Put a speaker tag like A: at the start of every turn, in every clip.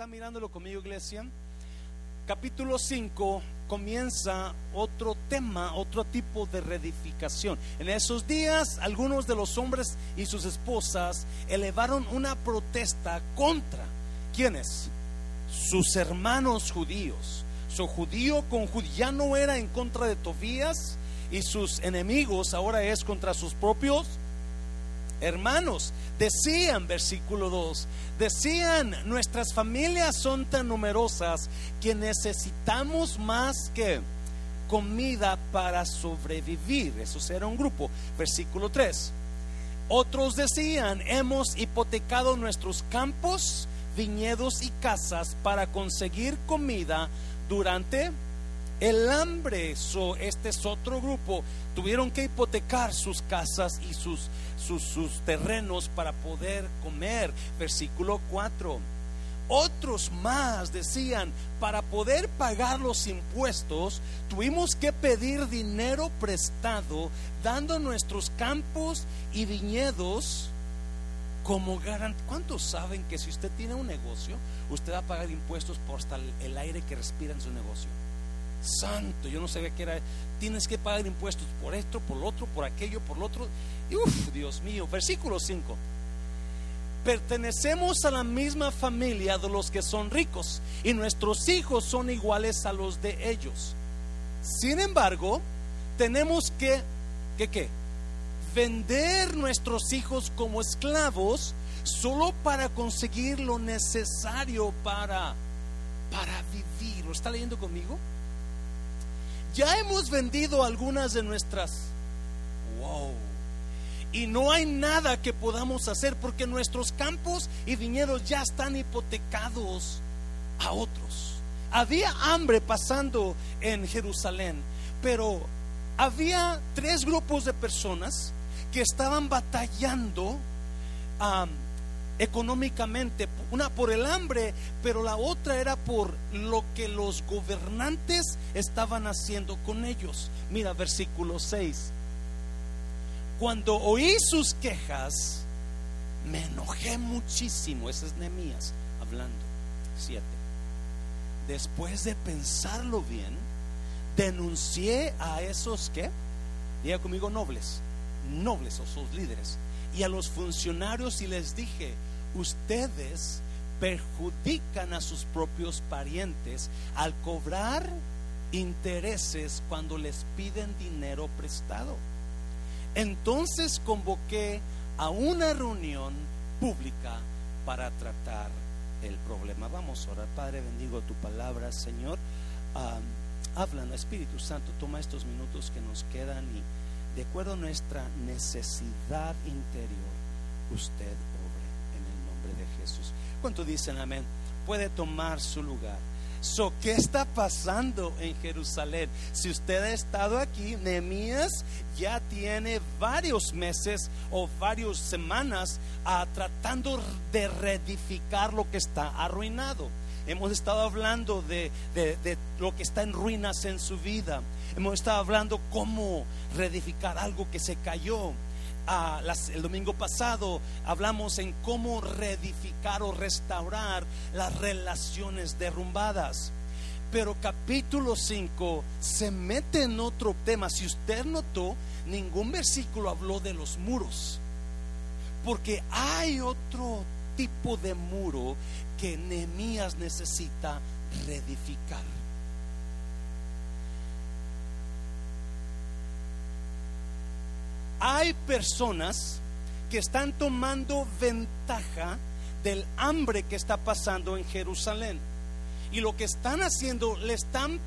A: ¿Está mirándolo conmigo, iglesia? Capítulo 5 comienza otro tema, otro tipo de reedificación. En esos días, algunos de los hombres y sus esposas elevaron una protesta contra ¿quiénes? Sus hermanos judíos. Su judío con judío ya no era en contra de Tobías y sus enemigos, ahora es contra sus propios hermanos. Decían, versículo 2, decían, nuestras familias son tan numerosas que necesitamos más que comida para sobrevivir. Eso era un grupo. Versículo 3. Otros decían, hemos hipotecado nuestros campos, viñedos y casas para conseguir comida durante el hambre. este es otro grupo. Tuvieron que hipotecar sus casas y sus sus, terrenos para poder comer. Versículo 4. Otros más decían, para poder pagar los impuestos, tuvimos que pedir dinero prestado, dando nuestros campos y viñedos como garantía. ¿Cuántos saben que si usted tiene un negocio, usted va a pagar impuestos por el aire que respira en su negocio? Santo, yo no sabía que era. Tienes que pagar impuestos por esto, por lo otro, por aquello, por lo otro. Uf, Dios mío. Versículo 5. Pertenecemos a la misma familia de los que son ricos y nuestros hijos son iguales a los de ellos. Sin embargo, tenemos que, ¿qué qué? Vender nuestros hijos como esclavos solo para conseguir lo necesario para, para vivir. ¿Lo está leyendo conmigo? Ya hemos vendido algunas de nuestras. Wow y no hay nada que podamos hacer porque nuestros campos y viñedos ya están hipotecados a otros. Había hambre pasando en Jerusalén, pero había tres grupos de personas que estaban batallando económicamente, una por el hambre, pero la otra era por lo que los gobernantes estaban haciendo con ellos. Mira versículo 6 cuando oí sus quejas, me enojé muchísimo. Ese es Nehemías hablando. Siete. Después de pensarlo bien, denuncié a esos que, diga conmigo, nobles, nobles o sus líderes, y a los funcionarios y les dije, ustedes perjudican a sus propios parientes al cobrar intereses cuando les piden dinero prestado. Entonces convoqué a una reunión pública para tratar el problema. Vamos a orar. Padre, bendigo tu palabra, Señor. habla en Espíritu Santo, toma estos minutos que nos quedan y de acuerdo a nuestra necesidad interior, usted obre en el nombre de Jesús. ¿Cuánto dicen amén? Puede tomar su lugar. So, ¿Qué está pasando en Jerusalén? Si usted ha estado aquí, Nehemías ya tiene varios meses o varias semanas ah, tratando de reedificar lo que está arruinado. Hemos estado hablando de, de, lo que está en ruinas en su vida. Hemos estado hablando cómo reedificar algo que se cayó el domingo pasado hablamos en cómo reedificar o restaurar las relaciones derrumbadas. Pero capítulo 5 se mete en otro tema. Si usted notó, ningún versículo habló de los muros. Porque hay otro tipo de muro que Nehemías necesita reedificar. Hay personas que están tomando ventaja del hambre que está pasando en Jerusalén. Y lo que están haciendo, le están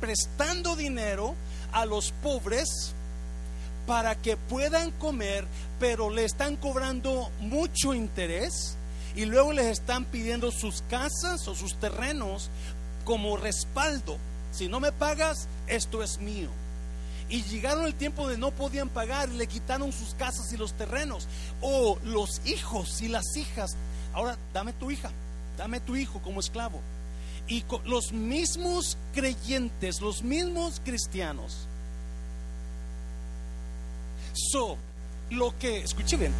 A: prestando dinero a los pobres para que puedan comer, pero le están cobrando mucho interés y luego les están pidiendo sus casas o sus terrenos como respaldo. Si no me pagas, esto es mío. Y llegaron el tiempo de no podían pagar y le quitaron sus casas y los terrenos. O los hijos y las hijas. Ahora, dame tu hija, dame tu hijo como esclavo. Y los mismos creyentes, los mismos cristianos. So, lo que, escuche bien,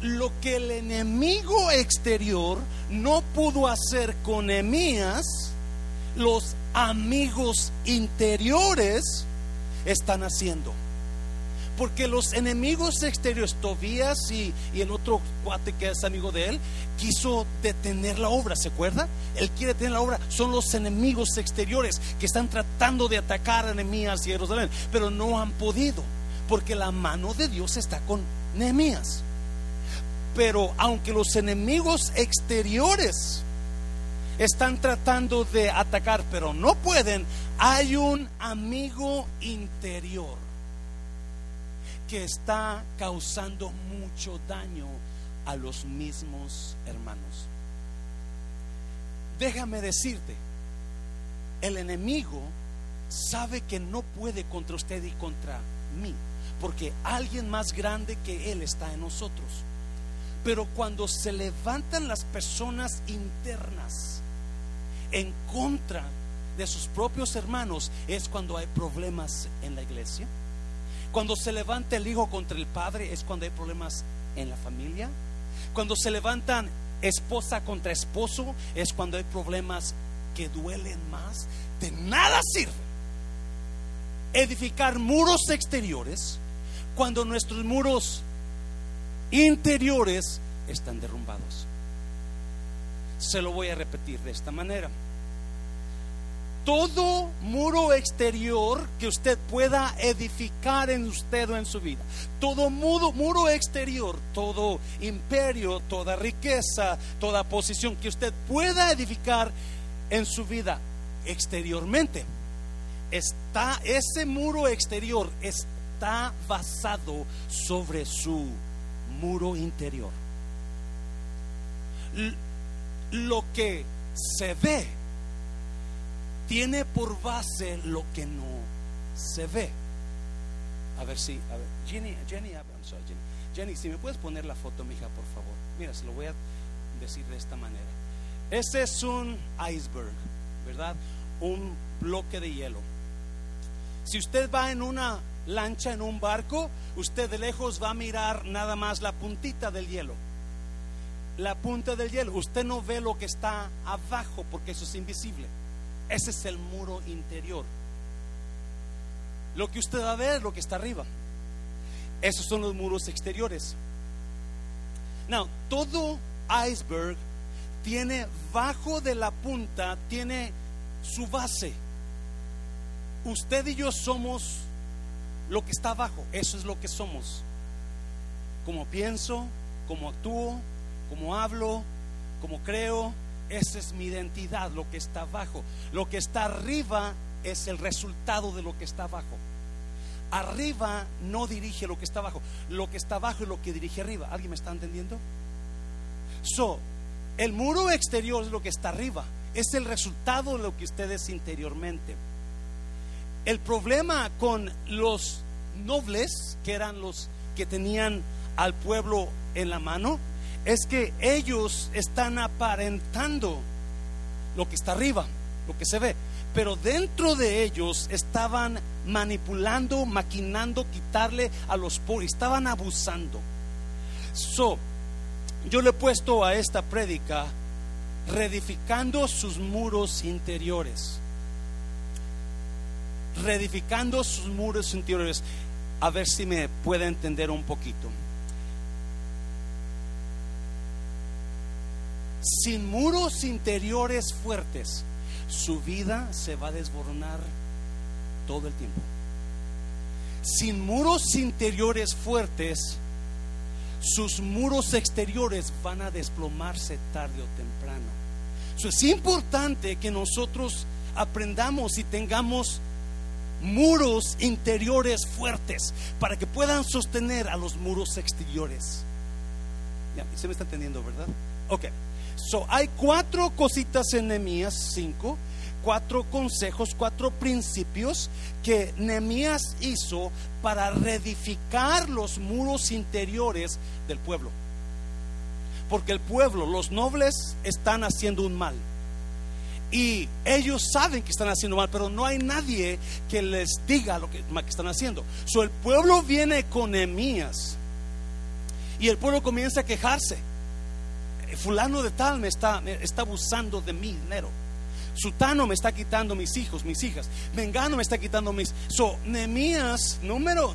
A: lo que el enemigo exterior no pudo hacer con Nehemías, los amigos interiores están haciendo. Porque los enemigos exteriores, Tobías y, y, el otro cuate que es amigo de él, quiso detener la obra, ¿se acuerda? Él quiere detener la obra. Son los enemigos exteriores que están tratando de atacar a Nehemías y Jerusalén, pero no han podido, porque la mano de Dios está con Nehemías. Pero aunque los enemigos exteriores están tratando de atacar, pero no pueden, hay un amigo interior que está causando mucho daño a los mismos hermanos. Déjame decirte, el enemigo sabe que no puede contra usted y contra mí, porque alguien más grande que él está en nosotros. Pero cuando se levantan las personas internas en contra de sus propios hermanos, es cuando hay problemas en la iglesia. Cuando se levanta el hijo contra el padre, es cuando hay problemas en la familia. Cuando se levantan esposa contra esposo, es cuando hay problemas que duelen más. De nada sirve edificar muros exteriores cuando nuestros muros interiores están derrumbados. Se lo voy a repetir de esta manera. Todo muro exterior que usted pueda edificar en usted o en su vida, todo muro, muro exterior, todo imperio, toda riqueza, toda posición que usted pueda edificar en su vida exteriormente, está ese muro exterior está basado sobre su muro interior. Lo que se ve tiene por base lo que no se ve. A ver si, Jenny, Jenny, Jenny, Jenny, si me puedes poner la foto, mija, por favor. Mira, se lo voy a decir de esta manera. Este es un iceberg, ¿verdad? Un bloque de hielo. Si usted va en una lancha, en un barco, usted de lejos va a mirar nada más la puntita del hielo. La punta del hielo. Usted no ve lo que está abajo porque eso es invisible. Ese es el muro interior. Lo que usted va a ver es lo que está arriba. Esos son los muros exteriores. Now, todo iceberg tiene bajo de la punta, tiene su base. Usted y yo somos lo que está abajo, eso es lo que somos. Como pienso, como actúo, como hablo, como creo, esa es mi identidad, lo que está abajo. Lo que está arriba es el resultado de lo que está abajo. Arriba no dirige lo que está abajo, lo que está abajo es lo que dirige arriba. ¿Alguien me está entendiendo? So, el muro exterior es lo que está arriba, es el resultado de lo que ustedes interiormente. El problema con los nobles, que eran los que tenían al pueblo en la mano, es que ellos están aparentando lo que está arriba, lo que se ve, pero dentro de ellos estaban manipulando, maquinando, quitarle a los pobres, estaban abusando. So, yo le he puesto a esta prédica reedificando sus muros interiores reedificando sus muros interiores. A ver si me puede entender un poquito. Sin muros interiores fuertes, su vida se va a desboronar todo el tiempo. Sin muros interiores fuertes, sus muros exteriores van a desplomarse tarde o temprano. es importante que nosotros aprendamos y tengamos muros interiores fuertes para que puedan sostener a los muros exteriores. Ya, se me está entendiendo, ¿verdad? Ok. So, hay cuatro cositas en Nehemías 5, cuatro consejos, cuatro principios que Nehemías hizo para reedificar los muros interiores del pueblo. Porque el pueblo, los nobles, están haciendo un mal. Y ellos saben que están haciendo mal, pero no hay nadie que les diga lo que, están haciendo. So, el pueblo viene con Emías Y el pueblo comienza a quejarse. Eh, fulano de tal me está, está abusando de mi dinero. Sutano me está quitando mis hijos, mis hijas. Mengano me está quitando mis. So, Nehemías, número.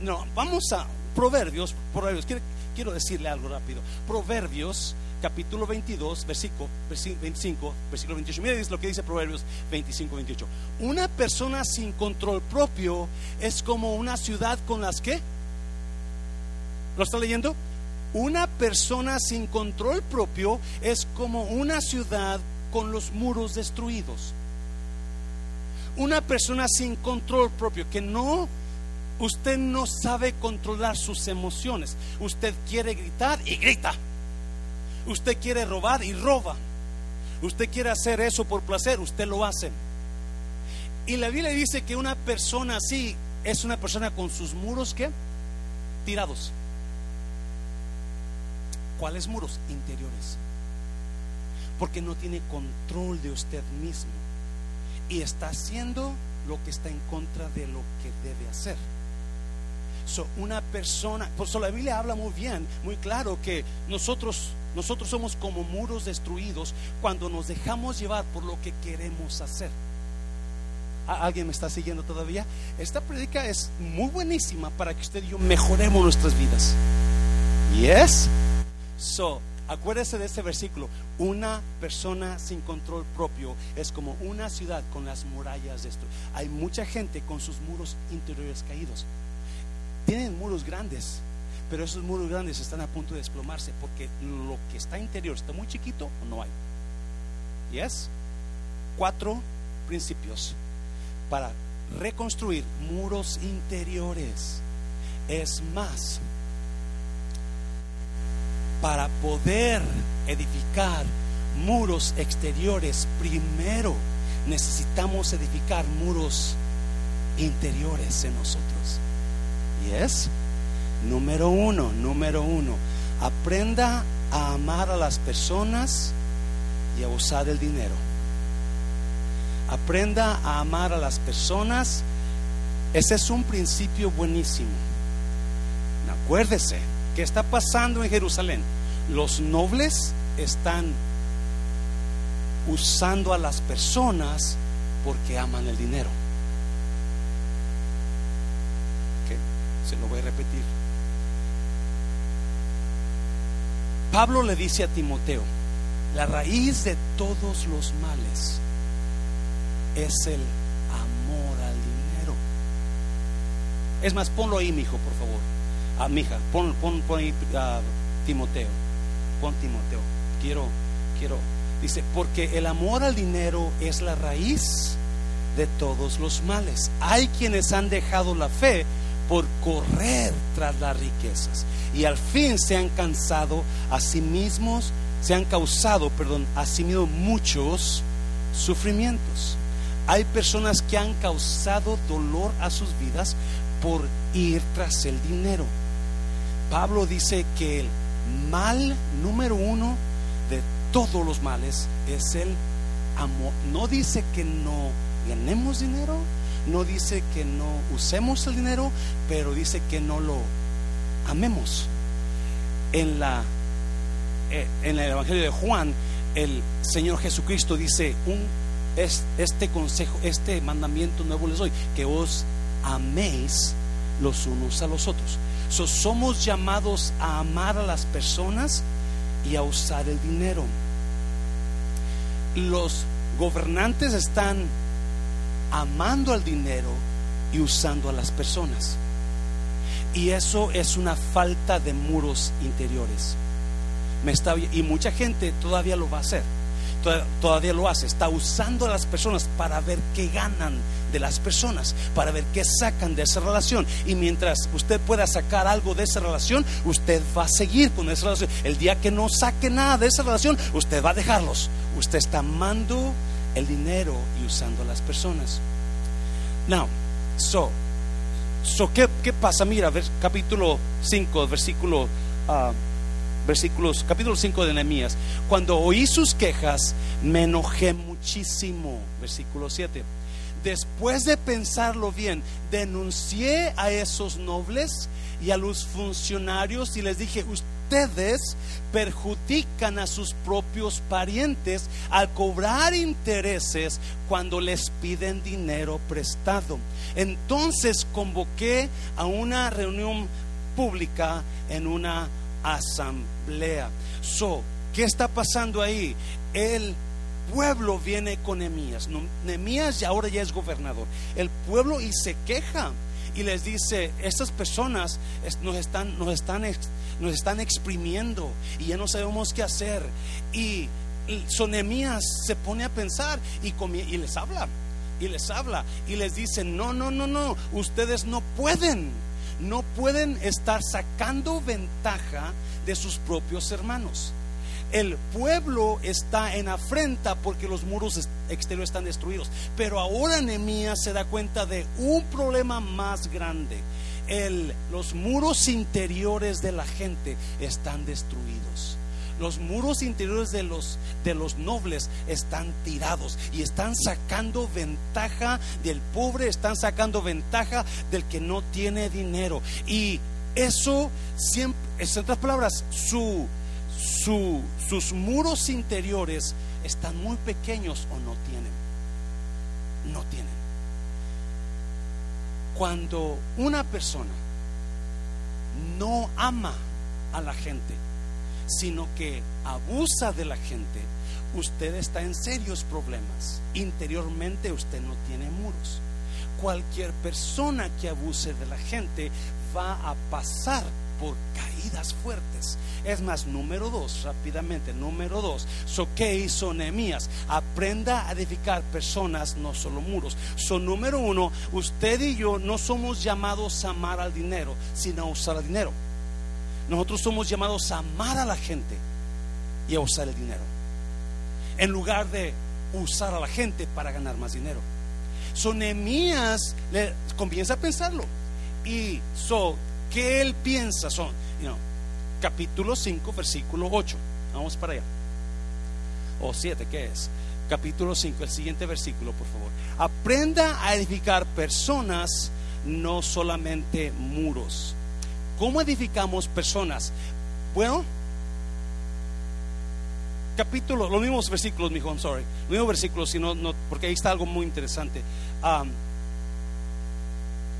A: No, vamos a Proverbios. Proverbios. Quiero, quiero decirle algo rápido. Proverbios, capítulo 22, versículo 25, versículo 28. Mira lo que dice Proverbios 25, 28. Una persona sin control propio es como una ciudad con las que. ¿Lo está leyendo? Una persona sin control propio es como una ciudad con los muros destruidos. Una persona sin control propio, que no, usted no sabe controlar sus emociones. Usted quiere gritar y grita. Usted quiere robar y roba. Usted quiere hacer eso por placer, usted lo hace. Y la Biblia dice que una persona así es una persona con sus muros que tirados. ¿Cuáles muros? Interiores porque no tiene control de usted mismo y está haciendo lo que está en contra de lo que debe hacer. So, una persona, por eso la Biblia habla muy bien, muy claro que nosotros nosotros somos como muros destruidos cuando nos dejamos llevar por lo que queremos hacer. ¿Alguien me está siguiendo todavía? Esta predica es muy buenísima para que usted y yo mejoremos nuestras vidas. Yes. So, Acuérdese de este versículo. Una persona sin control propio es como una ciudad con las murallas de esto. Hay mucha gente con sus muros interiores caídos. Tienen muros grandes, pero esos muros grandes están a punto de desplomarse porque lo que está interior está muy chiquito o no hay. ¿Yes? Cuatro principios para reconstruir muros interiores. Es más, para poder edificar muros exteriores, primero necesitamos edificar muros interiores en nosotros. Y es, número uno, número uno, aprenda a amar a las personas y a usar el dinero. Aprenda a amar a las personas. Ese es un principio buenísimo. Acuérdese, ¿Qué está pasando en Jerusalén? Los nobles están usando a las personas porque aman el dinero. ¿Qué? Se lo voy a repetir. Pablo le dice a Timoteo, la raíz de todos los males es el amor al dinero. Es más, ponlo ahí, mi hijo, por favor a pon, pon, pon ahí Timoteo, pon Timoteo, quiero, quiero, dice, porque el amor al dinero es la raíz de todos los males. Hay quienes han dejado la fe por correr tras las riquezas y al fin se han cansado a sí mismos, se han causado, perdón, a sí muchos sufrimientos. Hay personas que han causado dolor a sus vidas por ir tras el dinero. Pablo dice que el mal número uno de todos los males es el amor. No dice que no ganemos dinero, no dice que no usemos el dinero, pero dice que no lo amemos. En la eh, en el Evangelio de Juan, el Señor Jesucristo dice un este consejo, este mandamiento nuevo les doy, que os améis los unos a los otros somos llamados a amar a las personas y a usar el dinero. Los gobernantes están amando al dinero y usando a las personas. Y eso es una falta de muros interiores. Me está, y mucha gente todavía lo va a hacer todavía lo hace, está usando a las personas para ver qué ganan de las personas, para ver qué sacan de esa relación. Y mientras usted pueda sacar algo de esa relación, usted va a seguir con esa relación. El día que no saque nada de esa relación, usted va a dejarlos. Usted está amando el dinero y usando a las personas. Now, so, so ¿qué, qué pasa? Mira, ver, capítulo 5, versículo... Uh, versículos, capítulo 5 de Nehemías. Cuando oí sus quejas, me enojé muchísimo. Versículo 7. después de pensarlo bien, denuncié a esos nobles y a los funcionarios y les dije, ustedes perjudican a sus propios parientes al cobrar intereses cuando les piden dinero prestado. Entonces convoqué a una reunión pública en una asamblea. So, ¿qué está pasando ahí? El pueblo viene con Nemías. Nemías ya ahora ya es gobernador. El pueblo y se queja y les dice, estas personas nos están, nos están, nos están exprimiendo y ya no sabemos qué hacer. Y Sonemías se pone a pensar y, y les habla, y les habla, y les dice, no, no, no, no, ustedes no pueden, no pueden estar sacando ventaja de sus propios hermanos el pueblo está en afrenta porque los muros exteriores están destruidos. Pero ahora Nehemías se da cuenta de un problema más grande. Los muros interiores de la gente están destruidos. Los muros interiores de los, de los nobles están tirados y están sacando ventaja del pobre, están sacando ventaja del que no tiene dinero. Y eso siempre, en otras palabras, su sus muros interiores están muy pequeños o no tienen. No tienen. Cuando una persona no ama a la gente, sino que abusa de la gente, usted está en serios problemas. Interiormente usted no tiene muros. Cualquier persona que abuse de la gente va a pasar por caídas fuertes. Es más, número dos, rápidamente, número dos. So, ¿qué? Aprenda a edificar personas, no solo muros. So, número uno, usted y yo no somos llamados a amar al dinero, sino a usar el dinero. Nosotros somos llamados a amar a la gente y a usar el dinero. En lugar de usar a la gente para ganar más dinero. So, Nehemías comienza a pensarlo. Y so, ¿Qué él piensa? Son, capítulo 5, versículo 8. Vamos para allá. O 7, ¿qué es? Capítulo 5, el siguiente versículo, por favor. Aprenda a edificar personas, no solamente muros. ¿Cómo edificamos personas? Bueno, capítulo, los mismos versículos, mi hijo, sorry. Los mismos versículos, sino, no, porque ahí está algo muy interesante.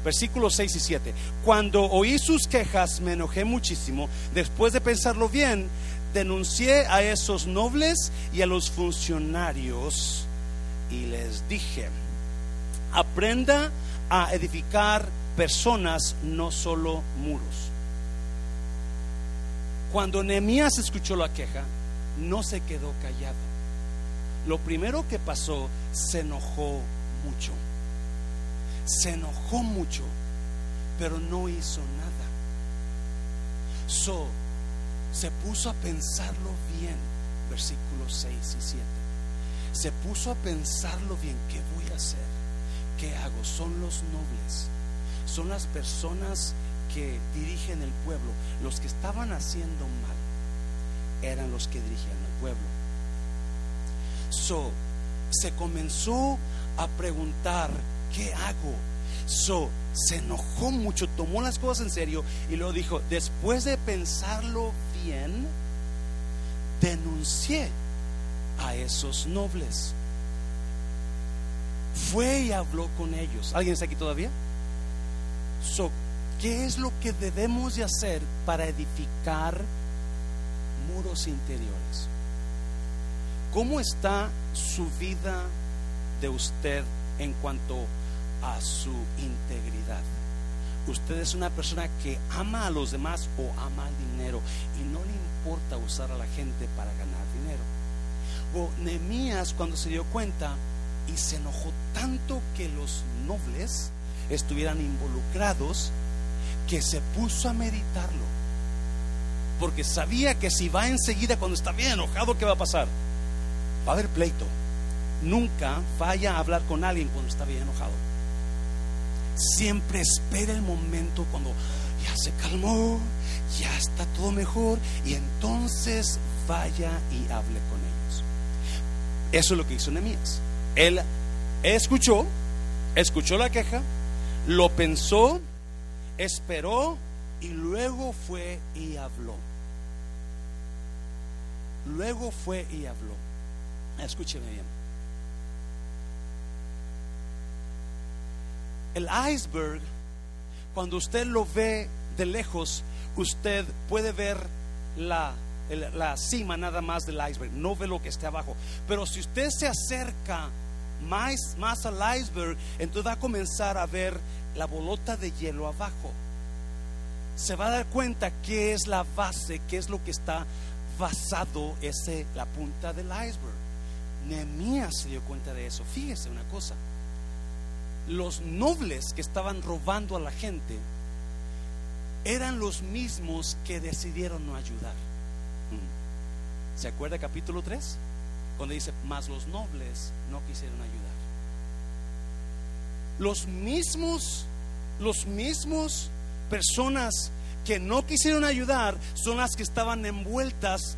A: Versículos 6 y 7. Cuando oí sus quejas me enojé muchísimo. Después de pensarlo bien, denuncié a esos nobles y a los funcionarios y les dije, aprenda a edificar personas, no solo muros. Cuando Nehemías escuchó la queja, no se quedó callado. Lo primero que pasó, se enojó mucho se enojó mucho, pero no hizo nada. So, se puso a pensarlo bien, versículos 6 y 7. Se puso a pensarlo bien, ¿qué voy a hacer? ¿Qué hago? Son los nobles, son las personas que dirigen el pueblo. Los que estaban haciendo mal eran los que dirigían el pueblo. So, se comenzó a preguntar ¿qué hago? So, se enojó mucho, tomó las cosas en serio y luego dijo, después de pensarlo bien, denuncié a esos nobles. Fue y habló con ellos. ¿Alguien está aquí todavía? So, ¿qué es lo que debemos de hacer para edificar muros interiores? ¿Cómo está su vida de usted en cuanto a su integridad. Usted es una persona que ama a los demás o ama el dinero y no le importa usar a la gente para ganar dinero. O cuando se dio cuenta y se enojó tanto que los nobles estuvieran involucrados que se puso a meditarlo. Porque sabía que si va enseguida cuando está bien enojado, ¿qué va a pasar? Va a haber pleito. Nunca vaya a hablar con alguien cuando está bien enojado siempre espera el momento cuando ya se calmó, ya está todo mejor y entonces vaya y hable con ellos. Eso es lo que hizo Nehemías. Él escuchó escuchó la queja, lo pensó, esperó y luego fue y habló. Luego fue y habló. Escúcheme bien. El iceberg, cuando usted lo ve de lejos, usted puede ver la, la cima nada más del iceberg, no ve lo que está abajo. Pero si usted se acerca más, más al iceberg, entonces va a comenzar a ver la bolota de hielo abajo. Se va a dar cuenta qué es la base, qué es lo que está basado ese la punta del iceberg. Nehemías se dio cuenta de eso. Fíjese una cosa. Los nobles que estaban robando a la gente eran los mismos que decidieron no ayudar. ¿Se acuerda capítulo 3? Cuando dice, más los nobles no quisieron ayudar. Los mismos, los mismos personas que no quisieron ayudar son las que estaban envueltas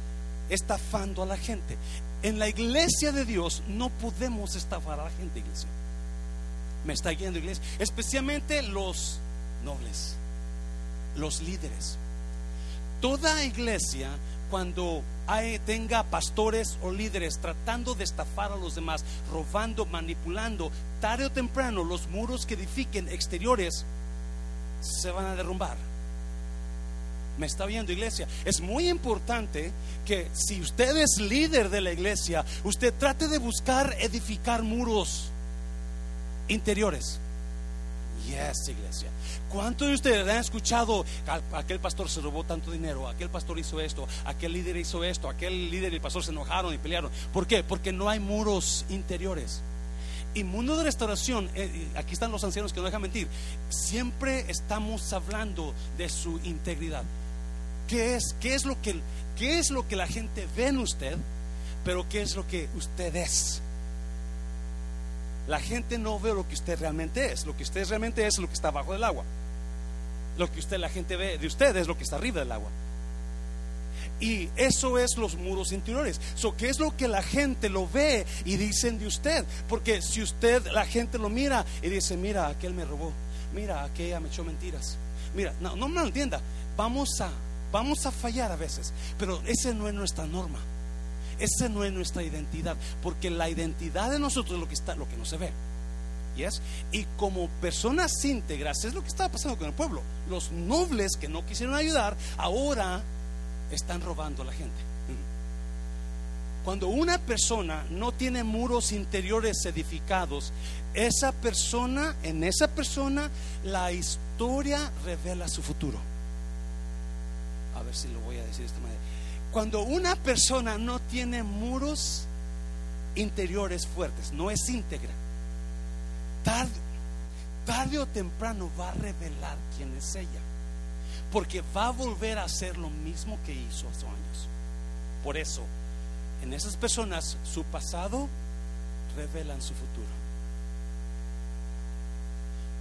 A: estafando a la gente. En la iglesia de Dios no podemos estafar a la gente, iglesia. Me está guiando, iglesia. Especialmente los nobles, los líderes. Toda iglesia cuando hay, tenga pastores o líderes tratando de estafar a los demás, robando, manipulando, tarde o temprano los muros que edifiquen exteriores se van a derrumbar. Me está viendo iglesia. Es muy importante que si usted es líder de la iglesia, usted trate de buscar edificar muros interiores. Yes, iglesia. ¿Cuántos de ustedes han escuchado aquel pastor se robó tanto dinero, aquel pastor hizo esto, aquel líder hizo esto, aquel líder y el pastor se enojaron y pelearon? ¿Por qué? Porque no hay muros interiores. Y mundo de restauración, eh, aquí están los ancianos que no dejan mentir, siempre estamos hablando de su integridad. ¿Qué es, qué es, lo, que, qué es lo que la gente ve en usted, pero qué es lo que usted es? La gente no ve lo que usted realmente es. Lo que usted realmente es lo que está abajo del agua. Lo que usted, la gente ve de usted es lo que está arriba del agua. Y eso es los muros interiores. So, ¿Qué es lo que la gente lo ve y dicen de usted? Porque si usted, la gente lo mira y dice, mira, aquel me robó, mira, aquella me echó mentiras. Mira, no, no me entienda, vamos a, vamos a fallar a veces, pero esa no es nuestra norma. Esa no es nuestra identidad, porque la identidad de nosotros es lo que está, lo que no se ve. Y como personas íntegras, es lo que estaba pasando con el pueblo. Los nobles que no quisieron ayudar, ahora están robando a la gente. Cuando una persona no tiene muros interiores edificados, esa persona, en esa persona, la historia revela su futuro. A ver si lo voy a decir de esta manera. Cuando una persona no tiene muros interiores fuertes, no es íntegra, tarde, tarde o temprano va a revelar quién es ella. Porque va a volver a hacer lo mismo que hizo hace años. Por eso, en esas personas, su pasado revelan su futuro.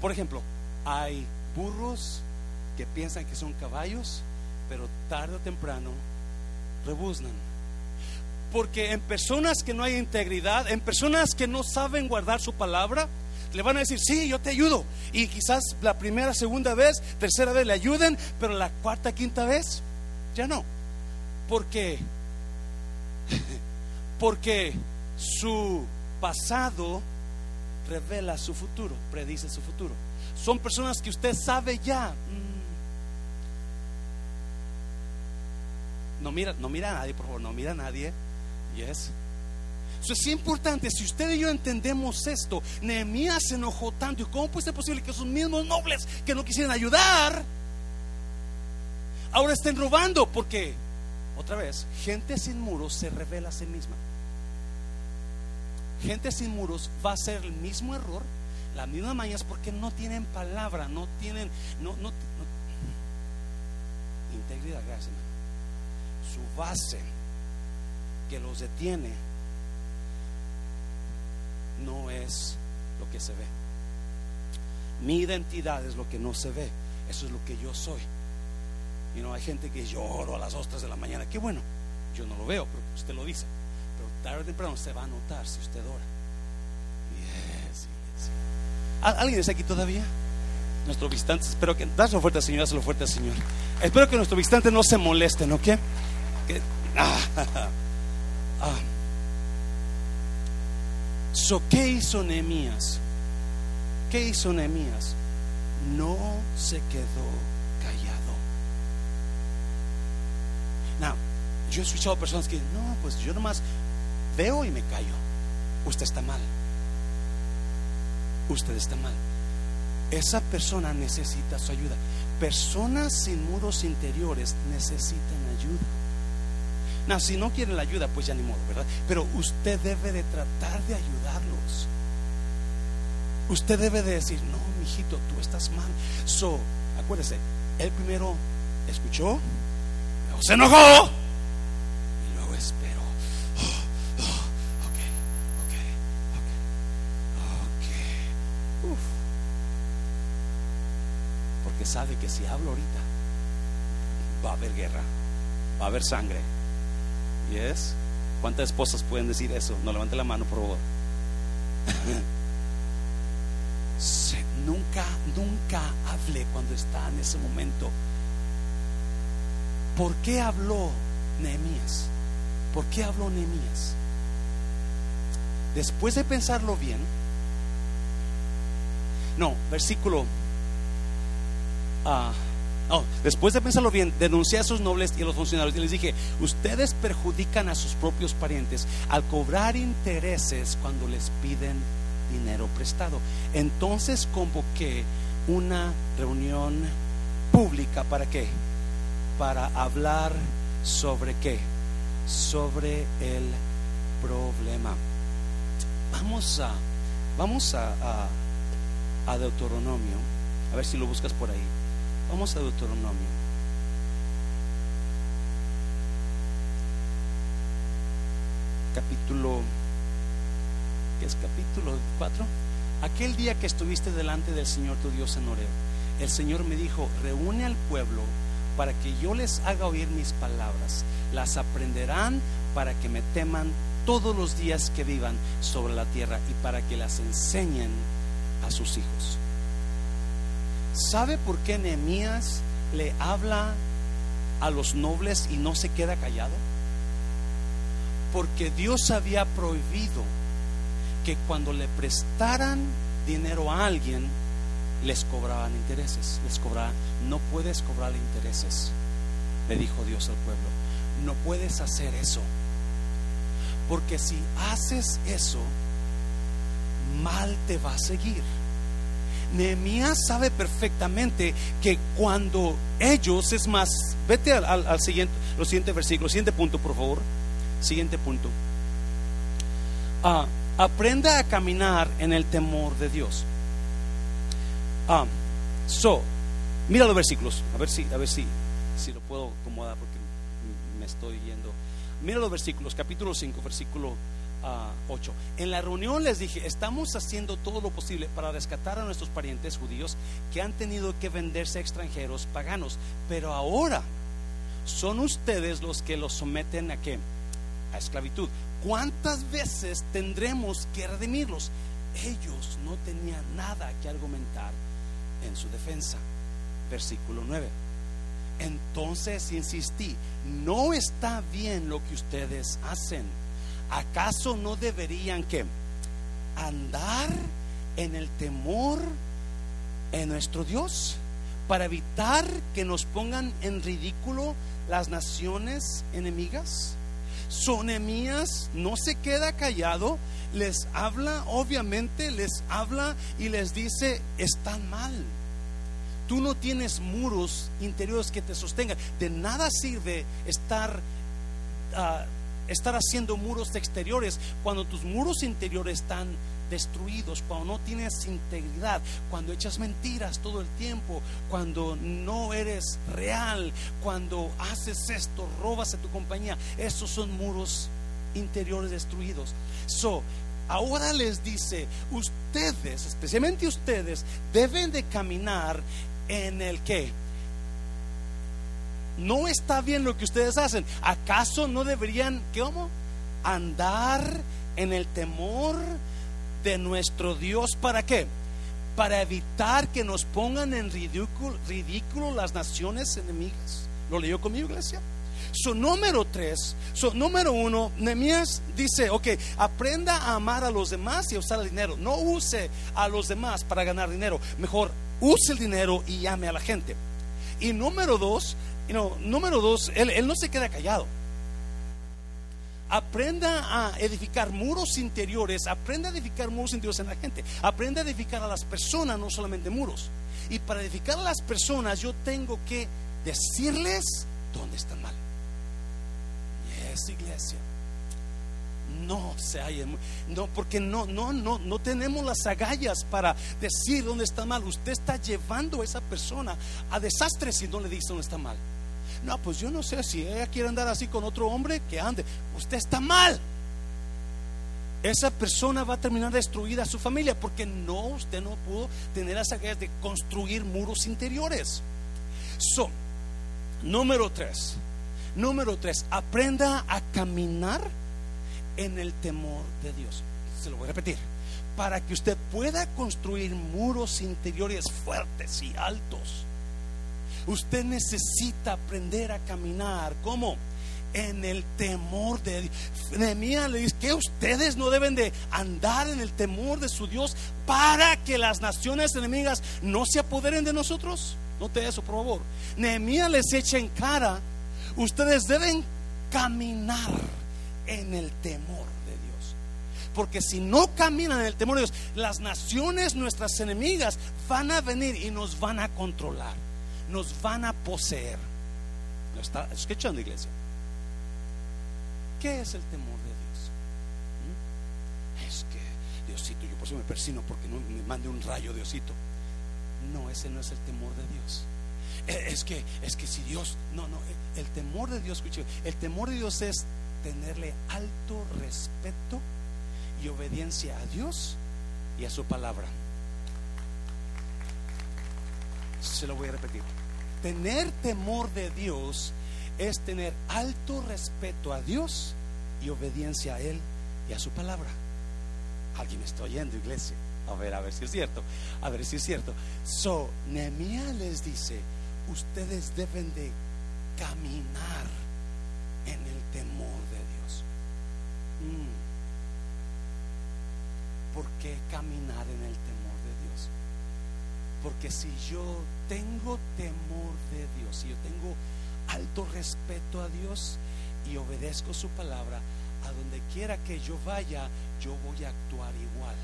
A: Por ejemplo, hay burros que piensan que son caballos, pero tarde o temprano rebuznan. Porque en personas que no hay integridad, en personas que no saben guardar su palabra, le van a decir, sí, yo te ayudo. Y quizás la primera, segunda vez, tercera vez le ayuden, pero la cuarta, quinta vez, ya no. Porque, porque su pasado revela su futuro, predice su futuro. Son personas que usted sabe ya, No mira, no mira a nadie, por favor, no mira a nadie. Yes. Eso es importante. Si usted y yo entendemos esto, Nehemías se enojó tanto. ¿Y cómo puede ser posible que esos mismos nobles que no quisieran ayudar ahora estén robando? Porque, otra vez, gente sin muros se revela a sí misma. Gente sin muros va a hacer el mismo error, la misma mañas, porque no tienen palabra, no tienen, no, no, integridad. Gracias, su base que los detiene no es lo que se ve. Mi identidad es lo que no se ve. Eso es lo que yo soy. Y no hay gente que lloro a las ostras de la mañana. Qué bueno. Yo no lo veo, pero usted lo dice. Pero tarde o temprano se va a notar si usted ora. ¿Alguien está aquí todavía? Nuestro visitante, espero que. Dáselo fuerte al Señor, dáselo fuerte al Señor. Espero que nuestro visitante no se moleste ¿no? ¿Qué? Ah, ah. So, ¿Qué hizo Nehemías? ¿Qué hizo Nehemías? No se quedó callado. Now, yo he escuchado personas que no, pues yo nomás veo y me callo. Usted está mal. Usted está mal. Esa persona necesita su ayuda. Personas sin muros interiores necesitan ayuda. No, si no quieren la ayuda, pues ya ni modo, ¿verdad? Pero usted debe de tratar de ayudarlos. Usted debe de decir, no, mijito, tú estás mal. So, acuérdese, él primero escuchó, luego se enojó y luego esperó. Ok, ok, ok, ok. Porque sabe que si hablo ahorita, va a haber guerra, va a haber sangre. ¿Cuántas esposas pueden decir eso? No levante la mano, por favor. nunca, nunca hable cuando está en ese momento. ¿Por qué habló Nehemías? ¿Por qué habló Nehemías? Después de pensarlo bien, no, versículo. Ah, oh, después de pensarlo bien, denuncié a sus nobles y a los funcionarios y les dije: Ustedes perjudican a sus propios parientes al cobrar intereses cuando les piden dinero prestado. Entonces convoqué una reunión pública para qué? Para hablar sobre qué? Sobre el problema. Vamos a vamos a, a, a Deuteronomio, a ver si lo buscas por ahí. Vamos a Deuteronomio. Capítulo es capítulo 4. Aquel día que estuviste delante del Señor tu Dios en Oreo, el Señor me dijo, reúne al pueblo para que yo les haga oír mis palabras. Las aprenderán para que me teman todos los días que vivan sobre la tierra y para que las enseñen a sus hijos. ¿Sabe por qué Nehemías le habla a los nobles y no se queda callado? Porque Dios había prohibido que cuando le prestaran dinero a alguien, les cobraban intereses, les cobraban, no puedes cobrar intereses, le dijo Dios al pueblo, no puedes hacer eso, porque si haces eso, mal te va a seguir. Nehemías sabe perfectamente que cuando ellos, es más, vete al, siguiente, los siguiente versículo, siguiente punto, por favor, siguiente punto. Ah, aprenda a caminar en el temor de Dios. Ah, so, mira los versículos, a ver si, a ver si, si lo puedo acomodar porque me estoy yendo. Mira los versículos, capítulo 5, versículo 8. Ah, en la reunión les dije, estamos haciendo todo lo posible para rescatar a nuestros parientes judíos que han tenido que venderse a extranjeros paganos, pero ahora son ustedes los que los someten a qué? A esclavitud. ¿Cuántas veces tendremos que redimirlos? Ellos no tenían nada que argumentar en su defensa. Versículo 9. Entonces insistí, no está bien lo que ustedes hacen. ¿Acaso no deberían que andar en el temor en nuestro Dios para evitar que nos pongan en ridículo las naciones enemigas? Sonemías no se queda callado, les habla, obviamente les habla y les dice, están mal. Tú no tienes muros interiores que te sostengan. De nada sirve estar, ah, estar haciendo muros exteriores cuando tus muros interiores están destruidos, cuando no tienes integridad, cuando echas mentiras todo el tiempo, cuando no eres real, cuando haces esto, robas a tu compañía, esos son muros interiores destruidos. So, ahora les dice, ustedes, especialmente ustedes, deben de caminar en el que no está bien lo que ustedes hacen. ¿Acaso no deberían, ¿cómo? Andar en el temor de nuestro Dios. ¿Para qué? para evitar que nos pongan en ridículo, ridículo las naciones enemigas. ¿Lo leyó conmigo, iglesia? Su número tres, su número uno, Nehemías dice, ok, aprenda a amar a los demás y a usar el dinero. No use a los demás para ganar dinero. Mejor use el dinero y llame a la gente. Y número dos, número dos, él, él no se queda callado aprenda a edificar muros interiores, aprenda a edificar muros interiores en la gente, aprenda a edificar a las personas, no solamente muros. Y para edificar a las personas yo tengo que decirles dónde están mal. Yes, iglesia. No se hallen, no, porque no, no, no, no tenemos las agallas para decir dónde está mal. Usted está llevando a esa persona a desastres si no le dice dónde está mal. No, pues yo no sé si ella quiere andar así con otro hombre, que ande. Usted está mal. Esa persona va a terminar destruida su familia porque no, usted no pudo tener esa ganas de construir muros interiores. So, número tres, número tres, aprenda a caminar en el temor de Dios. Se lo voy a repetir. Para que usted pueda construir muros interiores fuertes y altos Usted necesita aprender a caminar. ¿Cómo? En el temor de Dios. Nehemías le dice que ustedes no deben de andar en el temor de su Dios para que las naciones enemigas no se apoderen de nosotros. Note eso, por favor. Nehemías les echa en cara, ustedes deben caminar en el temor de Dios. Porque si no caminan en el temor de Dios, las naciones, nuestras enemigas, van a venir y nos van a controlar nos van a poseer. ¿Lo está escuchando, iglesia? ¿Qué es el temor de Dios? ¿Mm? Es que, Diosito, yo por eso me persino porque no me mande un rayo, Diosito. No, ese no es el temor de Dios. E, es que, es que si Dios, no, no, el temor de Dios, escuche, el temor de Dios es tenerle alto respeto y obediencia a Dios y a su palabra. Se lo voy a repetir. Tener temor de Dios es tener alto respeto a Dios y obediencia a Él y a su palabra. Alguien me está oyendo, iglesia. A ver, a ver si es cierto. A ver si es cierto. So, Nehemías les dice: Ustedes deben de caminar temor de Dios. Mm. ¿Por qué caminar en el temor de Dios? Porque si yo tengo temor de Dios, si yo tengo alto respeto a Dios y obedezco su palabra, a donde quiera que yo vaya, yo voy a actuar igual,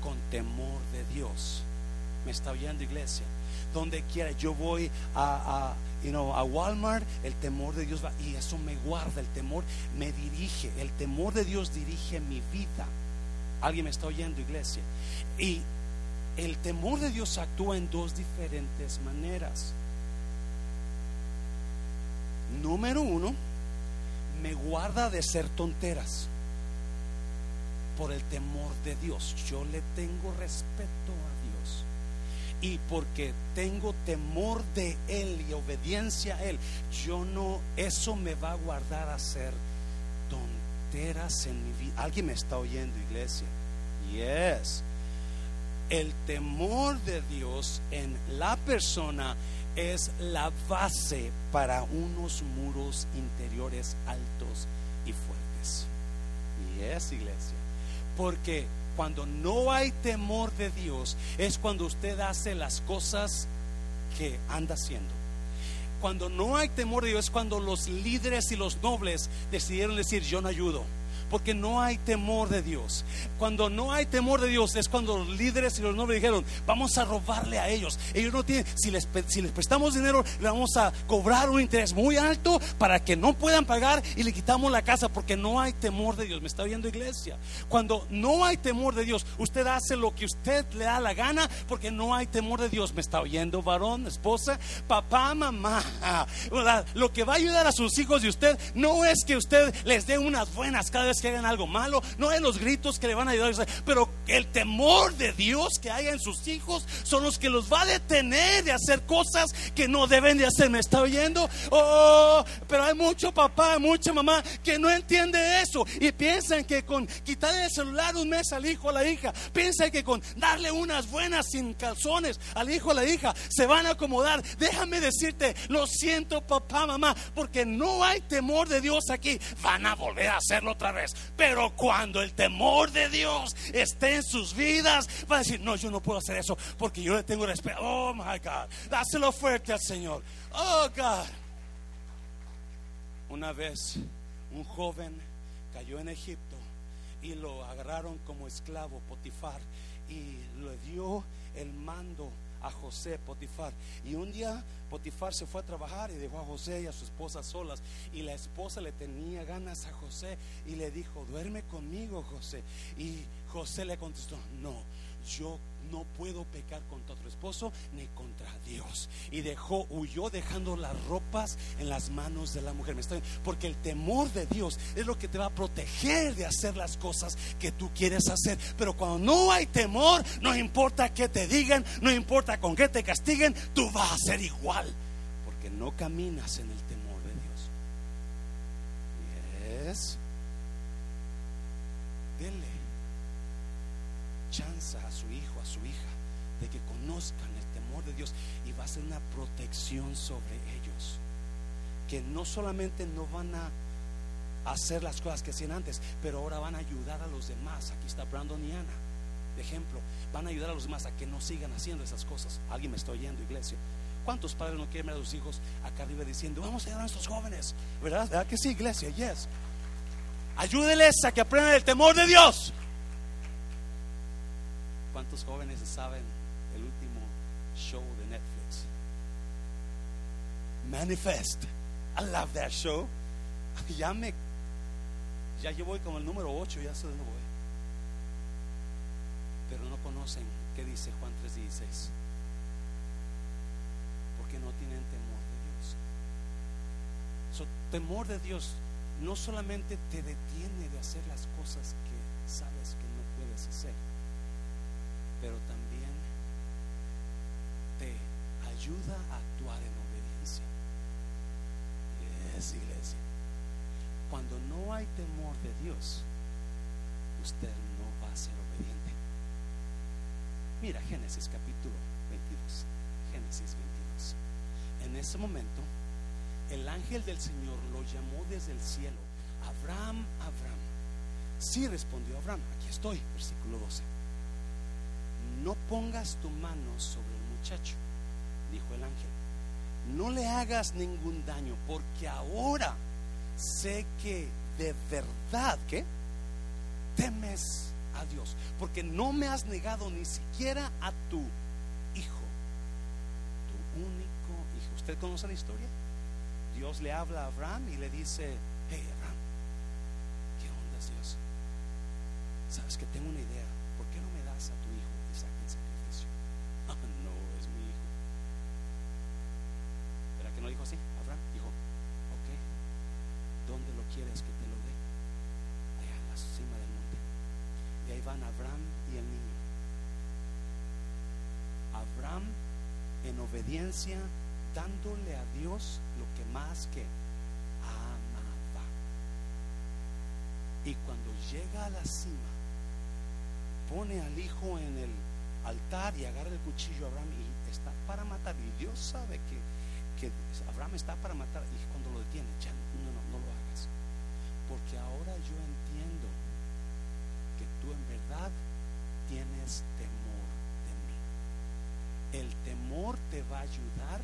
A: con temor de Dios. ¿Me está oyendo iglesia? Donde quiera, yo voy a, a, a Walmart, el temor de Dios va, y eso me guarda, el temor me dirige, el temor de Dios dirige mi vida. ¿Alguien me está oyendo iglesia? Y el temor de Dios actúa en dos diferentes maneras. Número uno, me guarda de ser tonteras por el temor de Dios. Yo le tengo respeto a. Y porque tengo temor de Él y obediencia a Él, yo no, eso me va a guardar a ser tonteras en mi vida. ¿Alguien me está oyendo, iglesia? Yes. El temor de Dios en la persona es la base para unos muros interiores altos y fuertes. Y es iglesia. Porque cuando no hay temor de Dios es cuando usted hace las cosas que anda haciendo. Cuando no hay temor de Dios es cuando los líderes y los nobles decidieron decir yo no ayudo porque no hay temor de Dios. Cuando no hay temor de Dios es cuando los líderes y los nobles dijeron, vamos a robarle a ellos. Ellos no tienen, si les, si les prestamos dinero, le vamos a cobrar un interés muy alto para que no puedan pagar y le quitamos la casa porque no hay temor de Dios. ¿Me está viendo iglesia? Cuando no hay temor de Dios, usted hace lo que usted le da la gana porque no hay temor de Dios. ¿Me está oyendo varón, esposa, papá, mamá? Lo que va a ayudar a sus hijos de usted no es que usted les dé unas buenas cada vez que hagan algo malo, no es los gritos que le van a ayudar, pero el temor de Dios que haya en sus hijos son los que los va a detener de hacer cosas que no deben de hacer. ¿Me está oyendo? Oh, pero hay mucho papá, mucha mamá que no entiende eso y piensan que con quitarle el celular un mes al hijo o a la hija, piensan que con darle unas buenas sin calzones al hijo o a la hija se van a acomodar. Déjame decirte, lo siento papá, mamá, porque no hay temor de Dios aquí. Van a volver a hacerlo otra vez. Pero cuando el temor de Dios esté en sus vidas, va a decir, no, yo no puedo hacer eso porque yo le tengo respeto. Oh, my God. Dáselo fuerte al Señor. Oh, God. Una vez un joven cayó en Egipto y lo agarraron como esclavo Potifar y le dio el mando a José Potifar. Y un día Potifar se fue a trabajar y dejó a José y a su esposa solas. Y la esposa le tenía ganas a José y le dijo, duerme conmigo José. Y José le contestó, no, yo no puedo pecar contra otro esposo ni contra Dios. Y dejó, huyó dejando las ropas en las manos de la mujer. Porque el temor de Dios es lo que te va a proteger de hacer las cosas que tú quieres hacer. Pero cuando no hay temor, no importa qué te digan, no importa con qué te castiguen, tú vas a ser igual. Porque no caminas en el temor de Dios. Yes. Dele chance a su de que conozcan el temor de Dios y va a ser una protección sobre ellos. Que no solamente no van a hacer las cosas que hacían antes, pero ahora van a ayudar a los demás. Aquí está Brandon y Ana, de ejemplo, van a ayudar a los demás a que no sigan haciendo esas cosas. Alguien me está oyendo, iglesia. ¿Cuántos padres no quieren ver a sus hijos acá arriba diciendo, vamos a ayudar a nuestros jóvenes? ¿Verdad? ¿Verdad que sí, iglesia? Yes. Ayúdeles a que aprendan el temor de Dios. ¿Cuántos jóvenes saben el último show de Netflix? Manifest. I love that show. Ya me, ya yo voy como el número 8, ya sé dónde voy. Pero no conocen qué dice Juan 3:16. Porque no tienen temor de Dios. Su temor de Dios no solamente te detiene de hacer las cosas que sabes que no puedes hacer pero también te ayuda a actuar en obediencia. Es iglesia. Cuando no hay temor de Dios, usted no va a ser obediente. Mira Génesis capítulo 22. Génesis 22. En ese momento, el ángel del Señor lo llamó desde el cielo. Abraham, Abraham. Sí respondió Abraham. Aquí estoy, versículo 12 no pongas tu mano sobre el muchacho, dijo el ángel. No le hagas ningún daño, porque ahora sé que de verdad que temes a Dios, porque no me has negado ni siquiera a tu hijo, tu único hijo. ¿Usted conoce la historia? Dios le habla a Abraham y le dice, hey Abraham, ¿qué onda Dios? Sabes que tengo una idea no dijo así? Abraham dijo, ok, ¿dónde lo quieres que te lo dé? Allá en la cima del monte. Y ahí van Abraham y el niño. Abraham en obediencia dándole a Dios lo que más que amaba. Y cuando llega a la cima, pone al hijo en el altar y agarra el cuchillo a Abraham y está para matar. Y Dios sabe que que Abraham está para matar y cuando lo detiene, ya no, no, no lo hagas. Porque ahora yo entiendo que tú en verdad tienes temor de mí. El temor te va a ayudar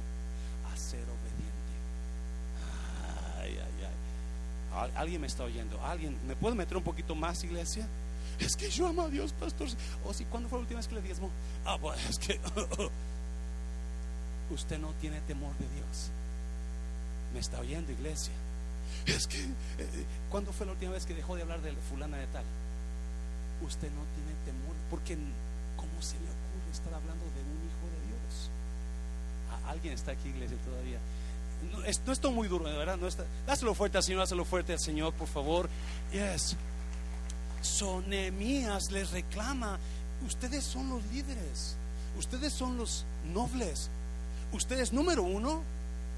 A: a ser obediente. Ay, ay, ay. Alguien me está oyendo. ¿Alguien me puede meter un poquito más, iglesia? Es que yo amo a Dios, pastor. O si, ¿cuándo fue la última vez que le diezmo? Ah, pues es que usted no tiene temor de Dios. ¿Me está oyendo, iglesia? Es que, eh, ¿cuándo fue la última vez que dejó de hablar de fulana de tal? Usted no tiene temor, porque ¿cómo se le ocurre estar hablando de un hijo de Dios? ¿Alguien está aquí, iglesia, todavía? No, es, no muy duro, ¿verdad? No está, dáselo fuerte al Señor, dáselo fuerte al Señor, por favor. Yes. So Nehemías les reclama, ustedes son los líderes, ustedes son los nobles, ustedes número uno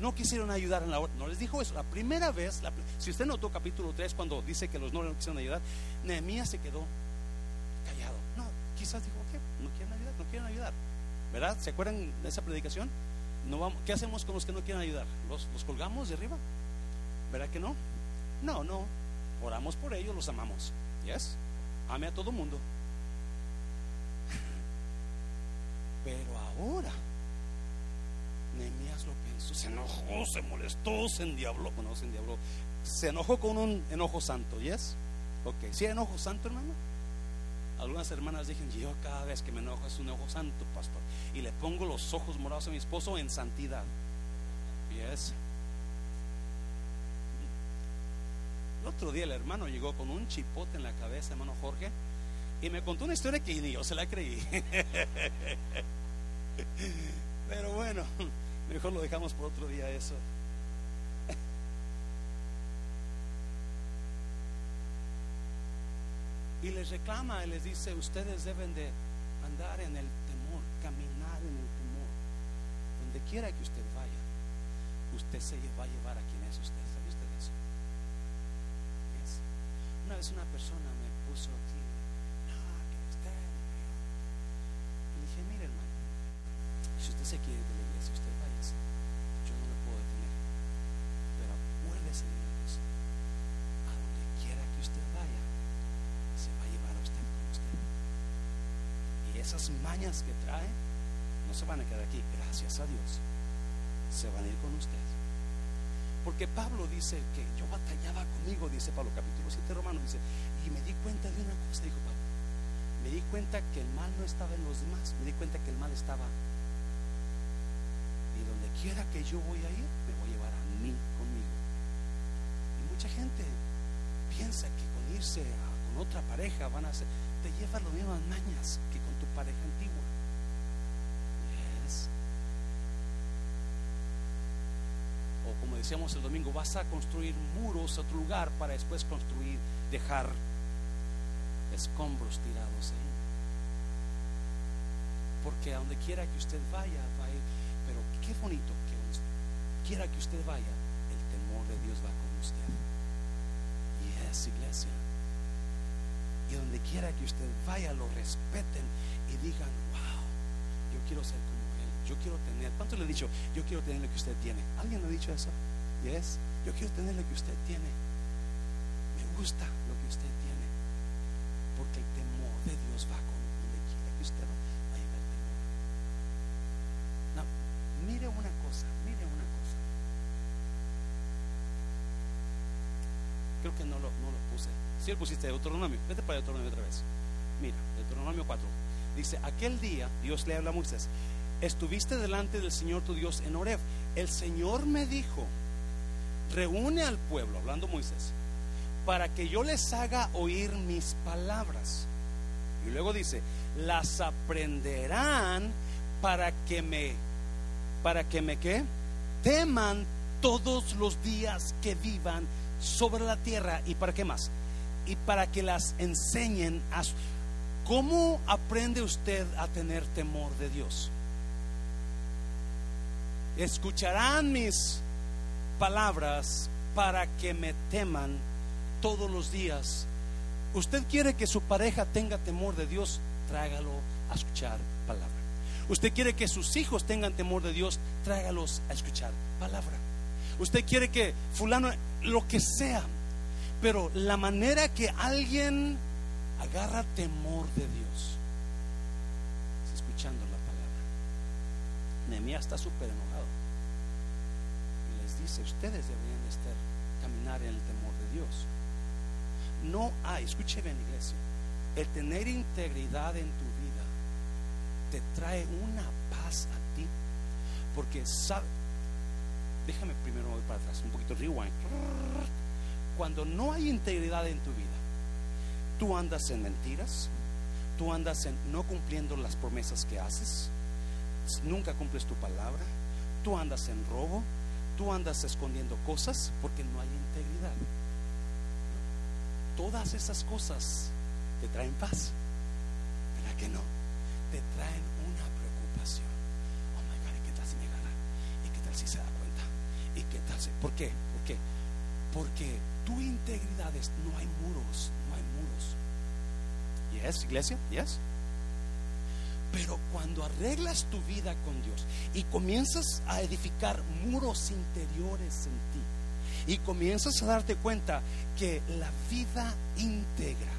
A: no quisieron ayudar en la otra. No les dijo eso. La primera vez, si usted notó capítulo 3 cuando dice que los no quisieron ayudar, Nehemías se quedó callado. No, quizás dijo, ¿qué? No quieren ayudar, no quieren ayudar. ¿Verdad? ¿Se acuerdan de esa predicación? No vamos, ¿Qué hacemos con los que no quieren ayudar? ¿Los, ¿Los colgamos de arriba? ¿Verdad que no? No, no. Oramos por ellos, los amamos. ¿Yes? Ame a todo mundo. Pero ahora, Lo pensó, se enojó, se molestó, se endiabló. Bueno, se endiabló. Se enojó con un enojo santo, ¿yes? Ok, ¿sí enojo santo, hermano? Algunas hermanas dicen, yo cada vez que me enojo es un enojo santo, pastor. Y le pongo los ojos morados a mi esposo en santidad. ¿Yes? El otro día el hermano llegó con un chipote en la cabeza, hermano Jorge, y me contó una historia que ni yo se la creí. Pero bueno, mejor lo dejamos por otro día eso. Y les reclama y les dice, ustedes deben de andar en el temor, caminar en el temor. Donde quiera que usted vaya, usted se va a llevar a quien es usted. ¿Sabe usted eso? Una vez una persona me puso aquí, no, que usted. Le dije, mire hermano, si usted se quiere de la iglesia, usted vaya. Yo no lo puedo detener. Pero acuérdese de una a donde quiera que usted vaya, se va a llevar a usted con usted. Y esas mañas que trae, no se van a quedar aquí, gracias a Dios. Se van a ir con usted. Porque Pablo dice que yo batallaba conmigo, dice Pablo capítulo 7 Romano, dice, y me di cuenta de una cosa, dijo Pablo. Me di cuenta que el mal no estaba en los demás, me di cuenta que el mal estaba. Quiera que yo voy a ir, me voy a llevar a mí conmigo. Y mucha gente piensa que con irse con otra pareja van a ser, te llevas las mismas mañas que con tu pareja antigua. o como decíamos el domingo, vas a construir muros a otro lugar para después construir, dejar escombros tirados ahí. Porque a donde quiera que usted vaya, va a ir. Qué bonito que quiera que usted vaya, el temor de Dios va con usted. Y es iglesia. Y donde quiera que usted vaya, lo respeten y digan, wow, yo quiero ser como yo quiero tener, ¿cuánto le he dicho? Yo quiero tener lo que usted tiene. ¿Alguien ha dicho eso? Yes. Yo quiero tener lo que usted tiene. Me gusta lo que usted tiene. Porque el temor de Dios va con donde quiera que usted va. Va a llevar temor. No, mire una cosa, mire una cosa. Creo que no lo, no lo puse. Si lo pusiste Deuteronomio, vete para Deuteronomio otra vez. Mira, Deuteronomio 4. Dice, aquel día Dios le habla a Moisés estuviste delante del Señor tu Dios en Oreb. El Señor me dijo, reúne al pueblo, hablando Moisés, para que yo les haga oír mis palabras. Y luego dice, las aprenderán para que me, para que me qué, teman todos los días que vivan sobre la tierra. ¿Y para qué más? Y para que las enseñen a... ¿Cómo aprende usted a tener temor de Dios? escucharán mis palabras para que me teman todos los días. Usted quiere que su pareja tenga temor de Dios, trágalo a escuchar palabra. Usted quiere que sus hijos tengan temor de Dios, trágalos a escuchar palabra. Usted quiere que fulano, lo que sea, pero la manera que alguien agarra temor de Dios es escuchando la palabra. Nehemías está súper enojado dice, ustedes deberían de estar caminar en el temor de Dios. No hay, escuche bien iglesia, el tener integridad en tu vida te trae una paz a ti, porque sabe, déjame primero ir para atrás, un poquito rewind. Cuando no hay integridad en tu vida, tú andas en mentiras, tú andas en no cumpliendo las promesas que haces, nunca cumples tu palabra, tú andas en robo, tú andas escondiendo cosas porque no hay integridad. Todas esas cosas te traen paz. ¿Verdad que no? Te traen una preocupación. Oh my God, ¿y qué tal si me agarra? ¿Y qué tal si se da ¿Por qué? ¿Por qué? Porque tu integridad es, no hay muros, no hay muros. ¿Yes, iglesia? ¿Yes? Pero cuando arreglas tu vida con Dios y comienzas a edificar muros interiores en ti y comienzas a darte cuenta que la vida íntegra,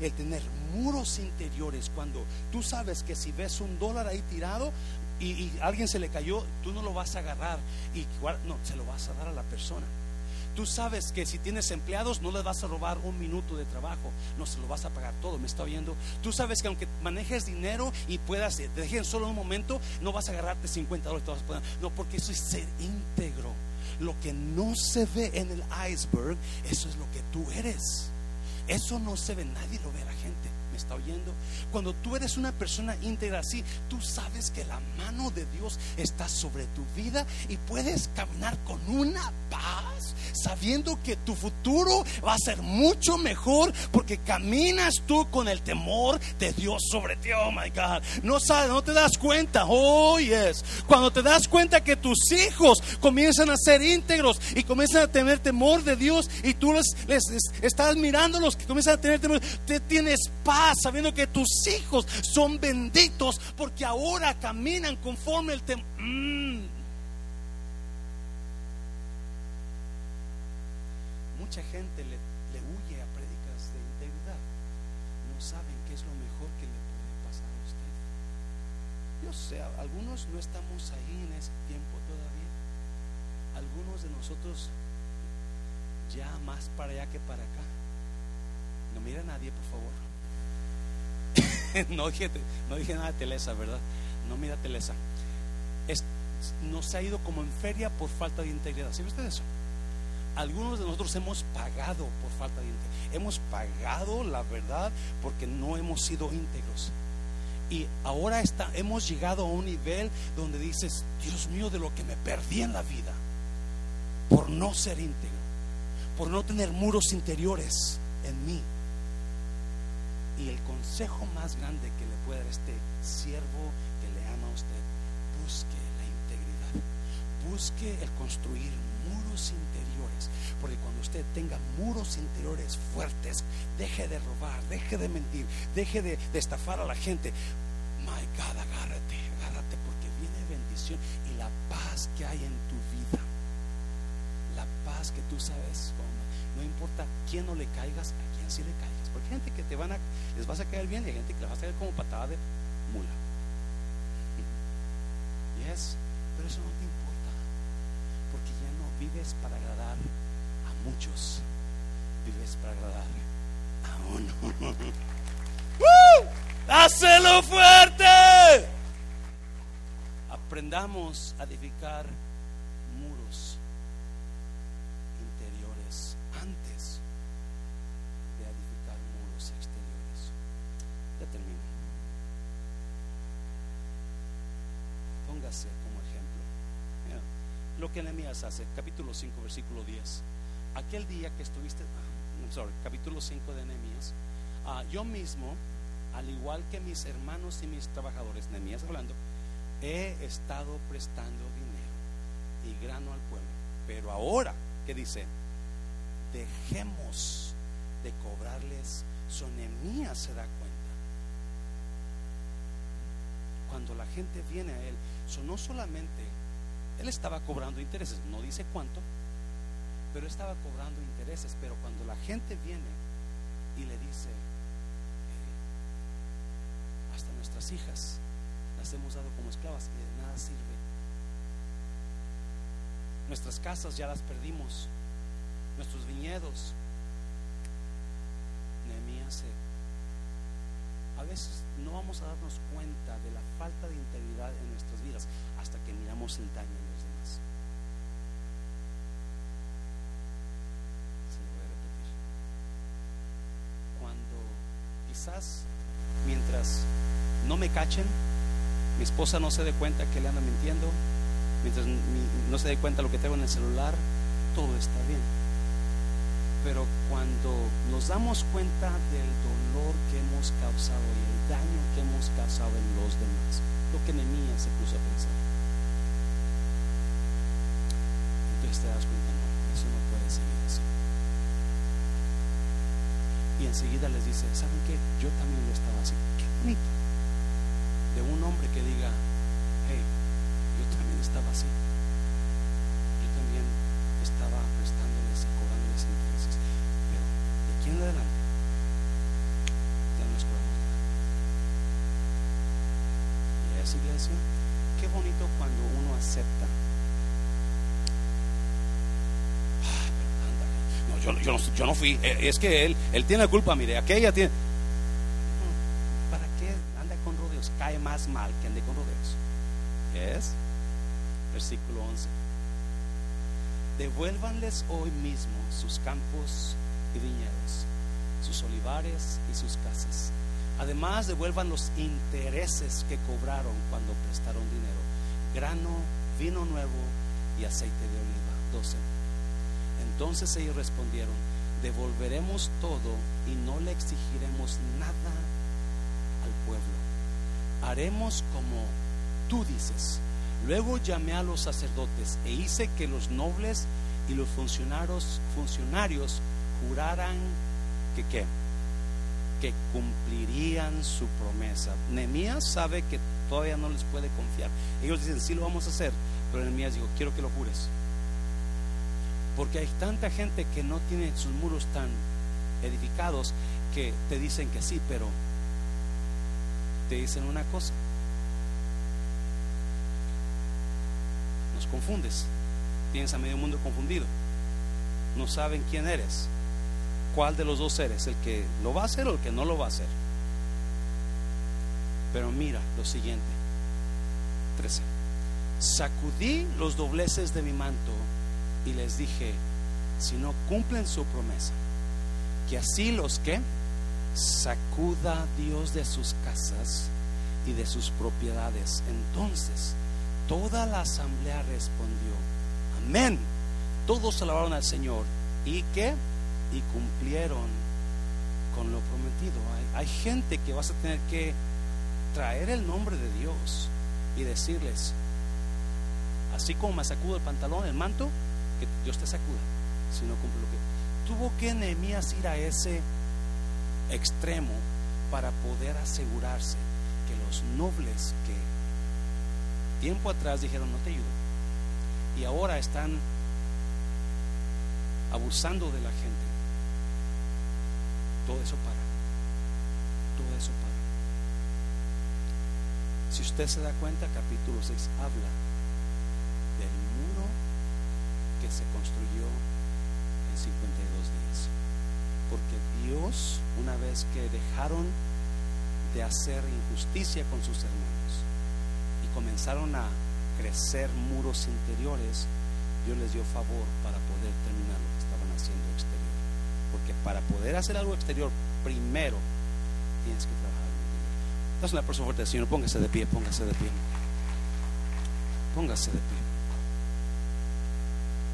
A: el tener muros interiores, cuando tú sabes que si ves un dólar ahí tirado y, alguien se le cayó, tú no lo vas a agarrar y no, se lo vas a dar a la persona. Tú sabes que si tienes empleados no les vas a robar un minuto de trabajo, no se lo vas a pagar todo, me está oyendo. Tú sabes que aunque manejes dinero y puedas, te dejen solo un momento, no vas a agarrarte 50 dólares, no, porque eso es ser íntegro. Lo que no se ve en el iceberg, eso es lo que tú eres. Eso no se ve, nadie lo ve a la gente está oyendo? Cuando tú eres una persona íntegra así, tú sabes que la mano de Dios está sobre tu vida y puedes caminar con una paz, sabiendo que tu futuro va a ser mucho mejor porque caminas tú con el temor de Dios sobre ti. Oh my God, no sabes, no te das cuenta. Oh cuando te das cuenta que tus hijos comienzan a ser íntegros y comienzan a tener temor de Dios y tú les, les, estás mirándolos que comienzan a tener temor, te tienes paz sabiendo que tus hijos son benditos porque ahora caminan conforme el temor. Mm. Mucha gente le, le huye a prédicas de integridad. No saben qué es lo mejor que le puede pasar a usted. Yo sé, algunos no estamos ahí en ese tiempo todavía. Algunos de nosotros ya más para allá que para acá. No mira a nadie, por favor. no, dije, no dije nada de Telesa, ¿verdad? No mira Telesa. Es, nos ha ido como en feria por falta de integridad. ¿Sí usted eso? Algunos de nosotros hemos pagado por falta de integridad. Hemos pagado la verdad porque no hemos sido íntegros. Y ahora está, hemos llegado a un nivel donde dices, Dios mío, de lo que me perdí en la vida por no ser íntegro, por no tener muros interiores en mí. Y el consejo más grande que le puede dar este siervo que le ama a usted, busque la integridad, busque el construir muros interiores, porque cuando usted tenga muros interiores fuertes, deje de robar, deje de mentir, deje de, estafar a la gente. My God, agárrate, agárrate, porque viene bendición y la paz que hay en tu vida, la paz que tú sabes, no importa quién no le caigas, a quién sí le caigas. Porque hay gente que te van a, les vas a caer bien y hay gente que les vas a caer como patada de mula. Yes, pero eso no te importa. Porque ya no vives para agradar a muchos. Vives para agradar a uno. ¡Uh! ¡Hacelo fuerte! Aprendamos a edificar como ejemplo. lo que Nehemías hace, capítulo 5, versículo 10. Aquel día que estuviste, ah, sorry, capítulo 5 de Nehemías, ah, yo mismo, al igual que mis hermanos y mis trabajadores, Nehemías hablando, he estado prestando dinero y grano al pueblo. Pero ahora, ¿qué dice? Dejemos de cobrarles. Son Nehemías se da cuenta cuando la gente viene a él, no solamente, él estaba cobrando intereses, no dice cuánto, pero estaba cobrando intereses, pero cuando la gente viene y le dice, eh, hasta nuestras hijas las hemos dado como esclavas y de nada sirve, nuestras casas ya las perdimos, nuestros viñedos, Nehemías se a veces no vamos a darnos cuenta de la falta de integridad en nuestras vidas hasta que miramos el daño en los demás. Se lo voy a repetir. Cuando quizás mientras no me cachen, mi esposa no se dé cuenta que le anda mintiendo, mientras no se dé cuenta lo que tengo en el celular, todo está bien. Pero cuando nos damos cuenta del dolor, que hemos causado y el daño que hemos causado en los demás. Lo que Nehemías se puso a pensar. Entonces te das cuenta, no, eso no puede seguir así. Y enseguida les dice, ¿saben qué? Yo también lo estaba así. Qué bonito. De un hombre que diga, hey, yo también estaba así. Yo también estaba prestándoles y cobrándoles intereses. Pero de aquí en adelante, ya no les cobramos nada. Iglesia, qué bonito cuando uno acepta. No, yo, no, fui. Eh, Es que él, él tiene la culpa, mire, aquella tiene. ¿Para qué anda con rodeos? Cae más mal que ande con rodeos. ¿Es? Versículo 11. Devuélvanles hoy mismo sus campos y viñedos, sus olivares y sus casas. Además, devuelvan los intereses que cobraron cuando prestaron dinero, grano, vino nuevo y aceite de oliva. 12. Entonces ellos respondieron, devolveremos todo y no le exigiremos nada al pueblo. Haremos como tú dices. Luego llamé a los sacerdotes e hice que los nobles y los funcionarios, funcionarios juraran que qué? Que cumplirían su promesa. Nehemías sabe que todavía no les puede confiar. Ellos dicen, sí lo vamos a hacer, pero Nehemías dijo, quiero que lo jures. Porque hay tanta gente que no tiene sus muros tan edificados que te dicen que sí, pero te dicen una cosa. Nos confundes. Tienes a medio mundo confundido. No saben quién eres. ¿Cuál de los dos eres? ¿El que lo va a hacer o el que no lo va a hacer? Pero mira lo siguiente. 13. Sacudí los dobleces de mi manto y les dije, si no cumplen su promesa, que así los que sacuda Dios de sus casas y de sus propiedades. Entonces toda la asamblea respondió, amén. Todos alabaron al Señor y que y cumplieron con lo prometido. Hay, gente que vas a tener que traer el nombre de Dios y decirles, así como me sacudo el pantalón, el manto, que Dios te sacuda si no cumple lo que tuvo que Nehemías ir a ese extremo para poder asegurarse que los nobles que tiempo atrás dijeron no te ayudo y ahora están abusando de la gente todo eso para todo eso para si usted se da cuenta capítulo 6 habla del muro que se construyó en 52 días. Porque Dios, una vez que dejaron de hacer injusticia con sus hermanos y comenzaron a crecer muros interiores, Dios les dio favor para poder terminar lo que estaban haciendo exterior. Porque para poder hacer algo exterior, primero tienes que trabajar en interior. Dás una persona fuerte, Señor, póngase de pie, póngase de pie. Póngase de pie.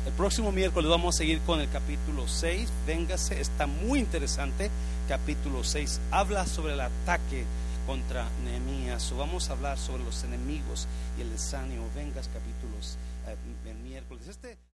A: El próximo miércoles vamos a seguir con el capítulo 6. Véngase, está muy interesante. Capítulo 6 habla sobre el ataque contra Nehemías. Vamos a hablar sobre los enemigos y el desánimo. Vengas capítulos eh, el miércoles. Este